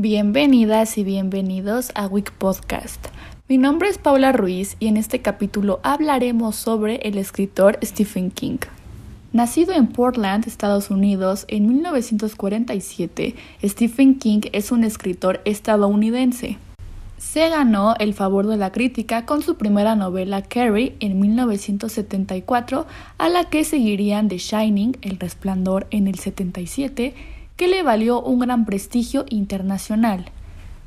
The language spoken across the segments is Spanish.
Bienvenidas y bienvenidos a Week Podcast. Mi nombre es Paula Ruiz y en este capítulo hablaremos sobre el escritor Stephen King. Nacido en Portland, Estados Unidos, en 1947, Stephen King es un escritor estadounidense. Se ganó el favor de la crítica con su primera novela Carrie en 1974, a la que seguirían The Shining, El Resplandor en el 77, que le valió un gran prestigio internacional.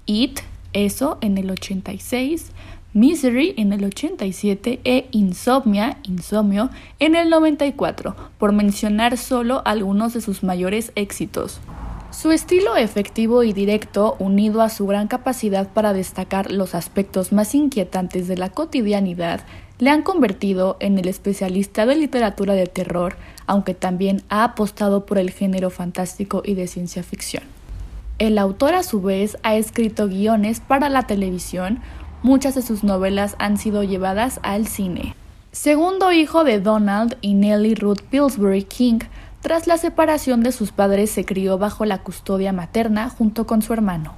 It, eso en el 86, Misery en el 87 e Insomnia, Insomnio, en el 94, por mencionar solo algunos de sus mayores éxitos. Su estilo efectivo y directo, unido a su gran capacidad para destacar los aspectos más inquietantes de la cotidianidad, le han convertido en el especialista de literatura de terror, aunque también ha apostado por el género fantástico y de ciencia ficción. El autor a su vez ha escrito guiones para la televisión, muchas de sus novelas han sido llevadas al cine. Segundo hijo de Donald y Nellie Ruth Pillsbury King, tras la separación de sus padres se crió bajo la custodia materna junto con su hermano.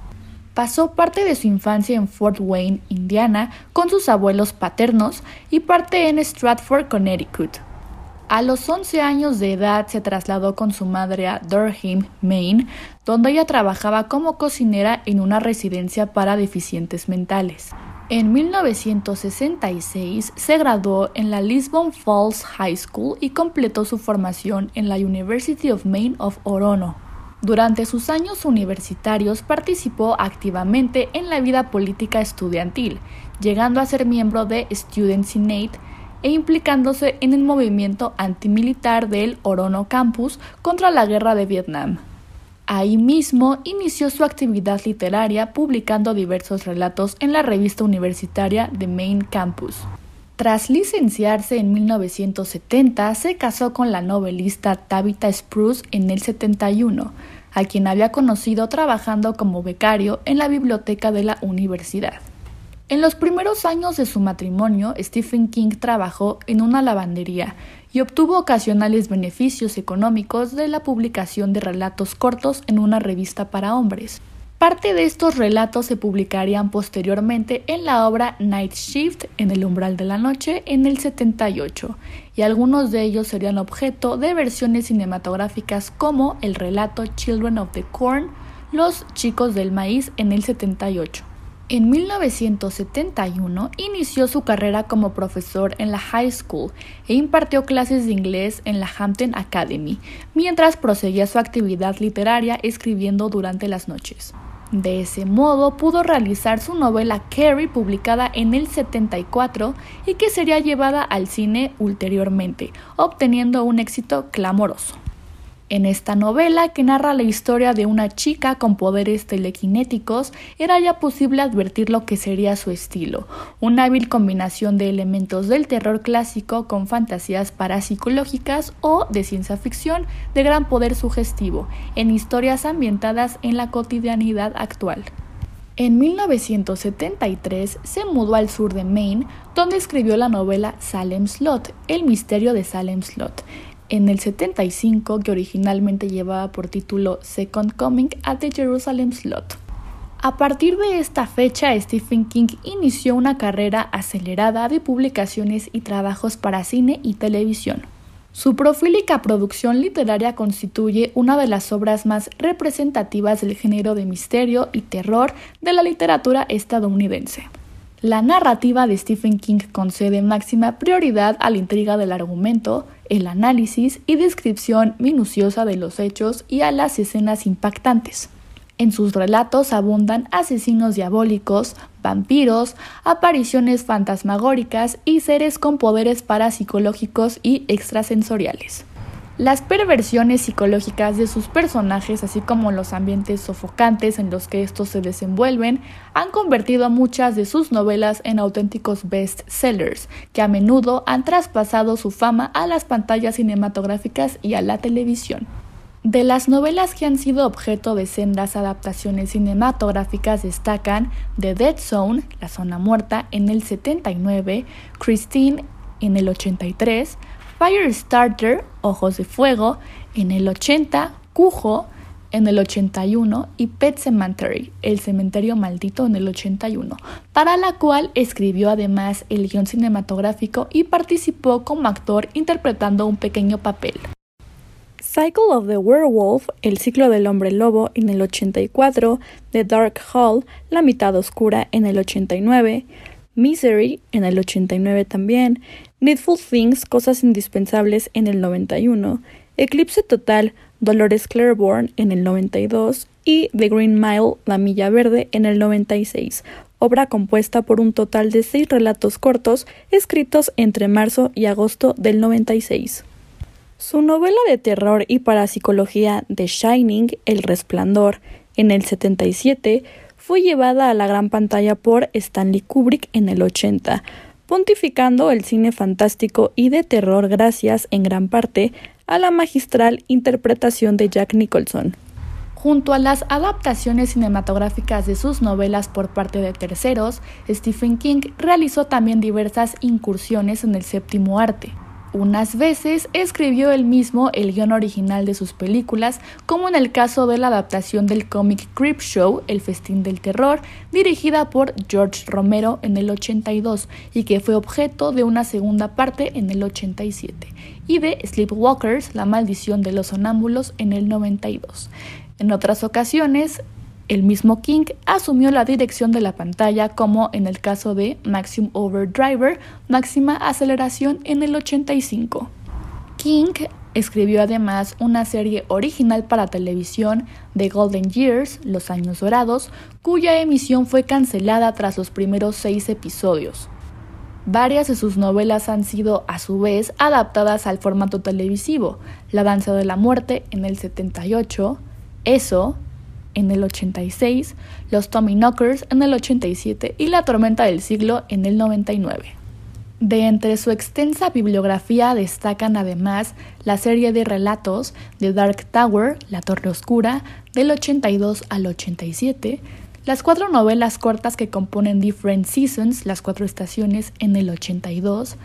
Pasó parte de su infancia en Fort Wayne, Indiana, con sus abuelos paternos y parte en Stratford, Connecticut. A los 11 años de edad se trasladó con su madre a Durham, Maine, donde ella trabajaba como cocinera en una residencia para deficientes mentales. En 1966 se graduó en la Lisbon Falls High School y completó su formación en la University of Maine of Orono. Durante sus años universitarios participó activamente en la vida política estudiantil, llegando a ser miembro de Students Senate e implicándose en el movimiento antimilitar del Orono Campus contra la guerra de Vietnam. Ahí mismo inició su actividad literaria publicando diversos relatos en la revista universitaria The Main Campus. Tras licenciarse en 1970, se casó con la novelista Tabitha Spruce en el 71, a quien había conocido trabajando como becario en la biblioteca de la universidad. En los primeros años de su matrimonio, Stephen King trabajó en una lavandería y obtuvo ocasionales beneficios económicos de la publicación de relatos cortos en una revista para hombres. Parte de estos relatos se publicarían posteriormente en la obra Night Shift en el umbral de la noche en el 78, y algunos de ellos serían objeto de versiones cinematográficas como el relato Children of the Corn, Los chicos del maíz en el 78. En 1971 inició su carrera como profesor en la high school e impartió clases de inglés en la Hampton Academy, mientras proseguía su actividad literaria escribiendo durante las noches. De ese modo pudo realizar su novela Carrie publicada en el 74 y que sería llevada al cine ulteriormente, obteniendo un éxito clamoroso. En esta novela, que narra la historia de una chica con poderes telequinéticos, era ya posible advertir lo que sería su estilo, una hábil combinación de elementos del terror clásico con fantasías parapsicológicas o de ciencia ficción de gran poder sugestivo, en historias ambientadas en la cotidianidad actual. En 1973 se mudó al sur de Maine, donde escribió la novela Salem Slot, El misterio de Salem Slot, en el 75 que originalmente llevaba por título Second Coming at the Jerusalem Slot. A partir de esta fecha, Stephen King inició una carrera acelerada de publicaciones y trabajos para cine y televisión. Su profílica producción literaria constituye una de las obras más representativas del género de misterio y terror de la literatura estadounidense. La narrativa de Stephen King concede máxima prioridad a la intriga del argumento, el análisis y descripción minuciosa de los hechos y a las escenas impactantes. En sus relatos abundan asesinos diabólicos, vampiros, apariciones fantasmagóricas y seres con poderes parapsicológicos y extrasensoriales. Las perversiones psicológicas de sus personajes, así como los ambientes sofocantes en los que estos se desenvuelven, han convertido a muchas de sus novelas en auténticos bestsellers, que a menudo han traspasado su fama a las pantallas cinematográficas y a la televisión. De las novelas que han sido objeto de sendas adaptaciones cinematográficas destacan The Dead Zone, La Zona Muerta, en el 79, Christine en el 83, Firestarter, Ojos de Fuego, en el 80, Cujo, en el 81 y Pet Cemetery, El Cementerio Maldito en el 81, para la cual escribió además el guion cinematográfico y participó como actor interpretando un pequeño papel. Cycle of the Werewolf, El ciclo del hombre lobo en el 84, The Dark Hall, La mitad oscura en el 89, Misery en el 89 también, Needful Things, Cosas indispensables en el 91, Eclipse Total, Dolores Claiborne en el 92 y The Green Mile, La Milla Verde en el 96, obra compuesta por un total de seis relatos cortos escritos entre marzo y agosto del 96. Su novela de terror y parapsicología The Shining, El Resplandor, en el 77, fue llevada a la gran pantalla por Stanley Kubrick en el 80, pontificando el cine fantástico y de terror gracias, en gran parte, a la magistral interpretación de Jack Nicholson. Junto a las adaptaciones cinematográficas de sus novelas por parte de terceros, Stephen King realizó también diversas incursiones en el séptimo arte. Unas veces escribió él mismo el guion original de sus películas, como en el caso de la adaptación del cómic Creep Show, El Festín del Terror, dirigida por George Romero en el 82 y que fue objeto de una segunda parte en el 87, y de Sleepwalkers, La Maldición de los Sonámbulos en el 92. En otras ocasiones, el mismo King asumió la dirección de la pantalla como en el caso de Maximum Overdriver, máxima aceleración en el 85. King escribió además una serie original para televisión de Golden Years, Los Años Dorados, cuya emisión fue cancelada tras los primeros seis episodios. Varias de sus novelas han sido, a su vez, adaptadas al formato televisivo. La Danza de la Muerte en el 78, Eso, en el 86, Los Tommy Knockers en el 87 y La Tormenta del Siglo en el 99. De entre su extensa bibliografía destacan además la serie de relatos The Dark Tower, La Torre Oscura, del 82 al 87, las cuatro novelas cortas que componen Different Seasons, las cuatro estaciones, en el 82,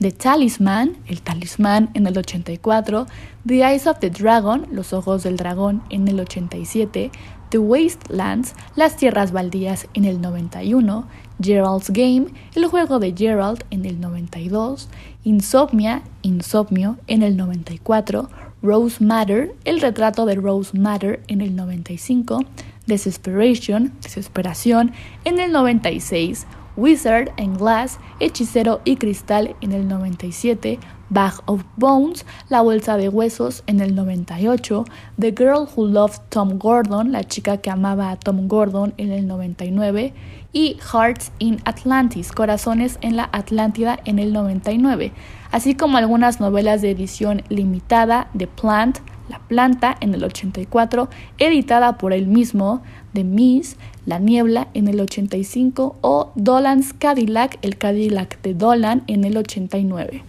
The Talisman, El Talismán en el 84, The Eyes of the Dragon, Los Ojos del Dragón en el 87, The Wastelands, Las Tierras Baldías en el 91, Gerald's Game, El Juego de Gerald en el 92, Insomnia, Insomnio en el 94, Rose Matter, El Retrato de Rose Matter en el 95, Desesperation, Desesperación en el 96, Wizard and Glass, Hechicero y Cristal en el 97, Bag of Bones, La Bolsa de Huesos en el 98, The Girl Who Loved Tom Gordon, La chica que amaba a Tom Gordon en el 99 y Hearts in Atlantis, Corazones en la Atlántida en el 99, así como algunas novelas de edición limitada de Plant, La Planta en el 84, editada por él mismo, The Miss, La Niebla en el 85 o Dolan's Cadillac, el Cadillac de Dolan en el 89.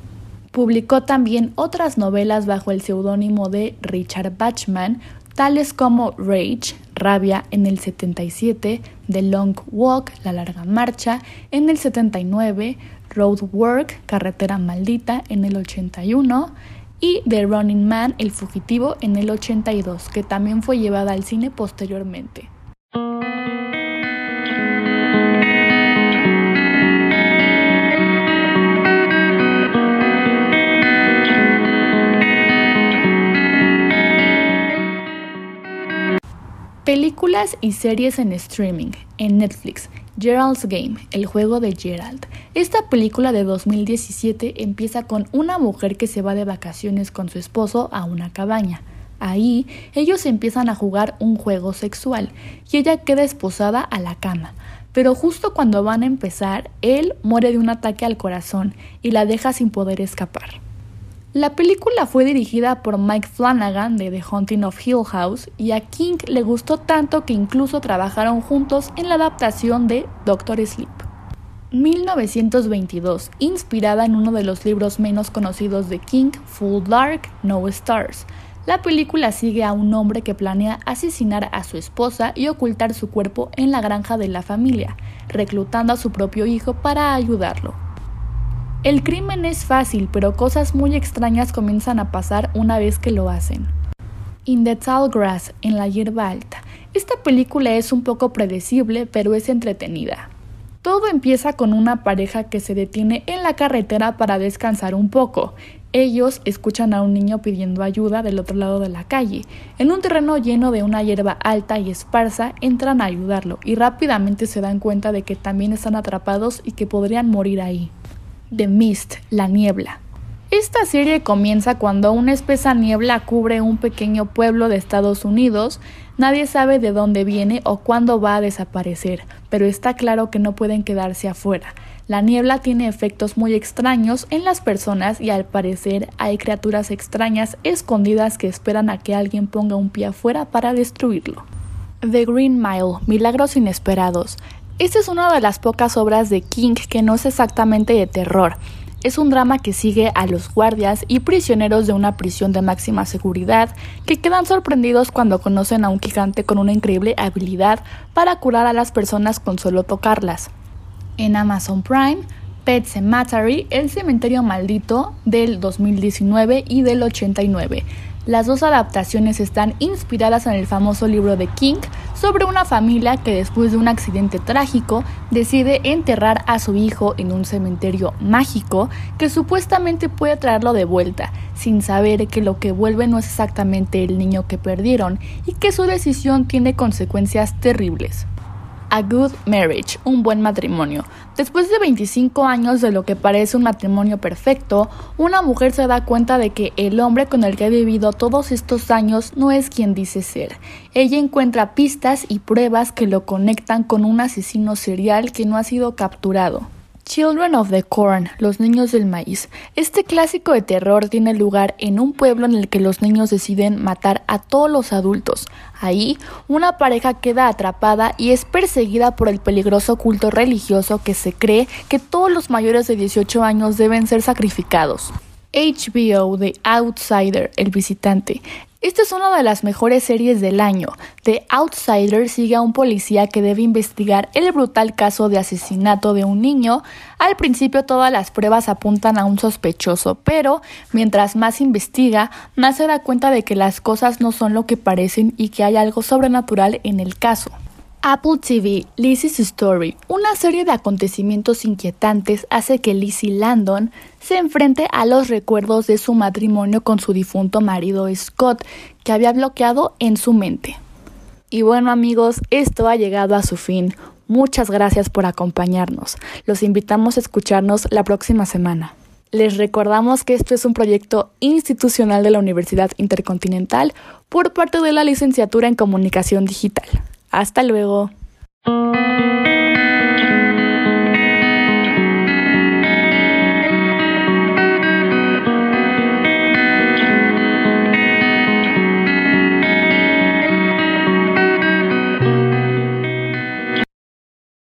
Publicó también otras novelas bajo el seudónimo de Richard Bachman, tales como Rage, Rabia en el 77, The Long Walk, La Larga Marcha en el 79, Road Work, Carretera Maldita en el 81 y The Running Man, El Fugitivo en el 82, que también fue llevada al cine posteriormente. Películas y series en streaming. En Netflix, Gerald's Game, el juego de Gerald. Esta película de 2017 empieza con una mujer que se va de vacaciones con su esposo a una cabaña. Ahí ellos empiezan a jugar un juego sexual y ella queda esposada a la cama. Pero justo cuando van a empezar, él muere de un ataque al corazón y la deja sin poder escapar. La película fue dirigida por Mike Flanagan de The Haunting of Hill House y a King le gustó tanto que incluso trabajaron juntos en la adaptación de Doctor Sleep. 1922, inspirada en uno de los libros menos conocidos de King, Full Dark, No Stars. La película sigue a un hombre que planea asesinar a su esposa y ocultar su cuerpo en la granja de la familia, reclutando a su propio hijo para ayudarlo. El crimen es fácil, pero cosas muy extrañas comienzan a pasar una vez que lo hacen. In the Tall Grass, en la hierba alta. Esta película es un poco predecible, pero es entretenida. Todo empieza con una pareja que se detiene en la carretera para descansar un poco. Ellos escuchan a un niño pidiendo ayuda del otro lado de la calle. En un terreno lleno de una hierba alta y esparsa, entran a ayudarlo y rápidamente se dan cuenta de que también están atrapados y que podrían morir ahí. The Mist, la niebla. Esta serie comienza cuando una espesa niebla cubre un pequeño pueblo de Estados Unidos. Nadie sabe de dónde viene o cuándo va a desaparecer, pero está claro que no pueden quedarse afuera. La niebla tiene efectos muy extraños en las personas y al parecer hay criaturas extrañas escondidas que esperan a que alguien ponga un pie afuera para destruirlo. The Green Mile, Milagros Inesperados. Esta es una de las pocas obras de King que no es exactamente de terror. Es un drama que sigue a los guardias y prisioneros de una prisión de máxima seguridad que quedan sorprendidos cuando conocen a un gigante con una increíble habilidad para curar a las personas con solo tocarlas. En Amazon Prime, Pet Cemetery, El Cementerio Maldito del 2019 y del 89. Las dos adaptaciones están inspiradas en el famoso libro de King sobre una familia que después de un accidente trágico decide enterrar a su hijo en un cementerio mágico que supuestamente puede traerlo de vuelta, sin saber que lo que vuelve no es exactamente el niño que perdieron y que su decisión tiene consecuencias terribles. A Good Marriage, un buen matrimonio. Después de 25 años de lo que parece un matrimonio perfecto, una mujer se da cuenta de que el hombre con el que ha vivido todos estos años no es quien dice ser. Ella encuentra pistas y pruebas que lo conectan con un asesino serial que no ha sido capturado. Children of the Corn, los niños del maíz. Este clásico de terror tiene lugar en un pueblo en el que los niños deciden matar a todos los adultos. Ahí, una pareja queda atrapada y es perseguida por el peligroso culto religioso que se cree que todos los mayores de 18 años deben ser sacrificados. HBO The Outsider, El Visitante. Esta es una de las mejores series del año. The Outsider sigue a un policía que debe investigar el brutal caso de asesinato de un niño. Al principio todas las pruebas apuntan a un sospechoso, pero mientras más investiga, más se da cuenta de que las cosas no son lo que parecen y que hay algo sobrenatural en el caso. Apple TV, Lizzie's Story, una serie de acontecimientos inquietantes hace que Lizzie Landon se enfrente a los recuerdos de su matrimonio con su difunto marido Scott, que había bloqueado en su mente. Y bueno amigos, esto ha llegado a su fin. Muchas gracias por acompañarnos. Los invitamos a escucharnos la próxima semana. Les recordamos que esto es un proyecto institucional de la Universidad Intercontinental por parte de la Licenciatura en Comunicación Digital. Hasta luego.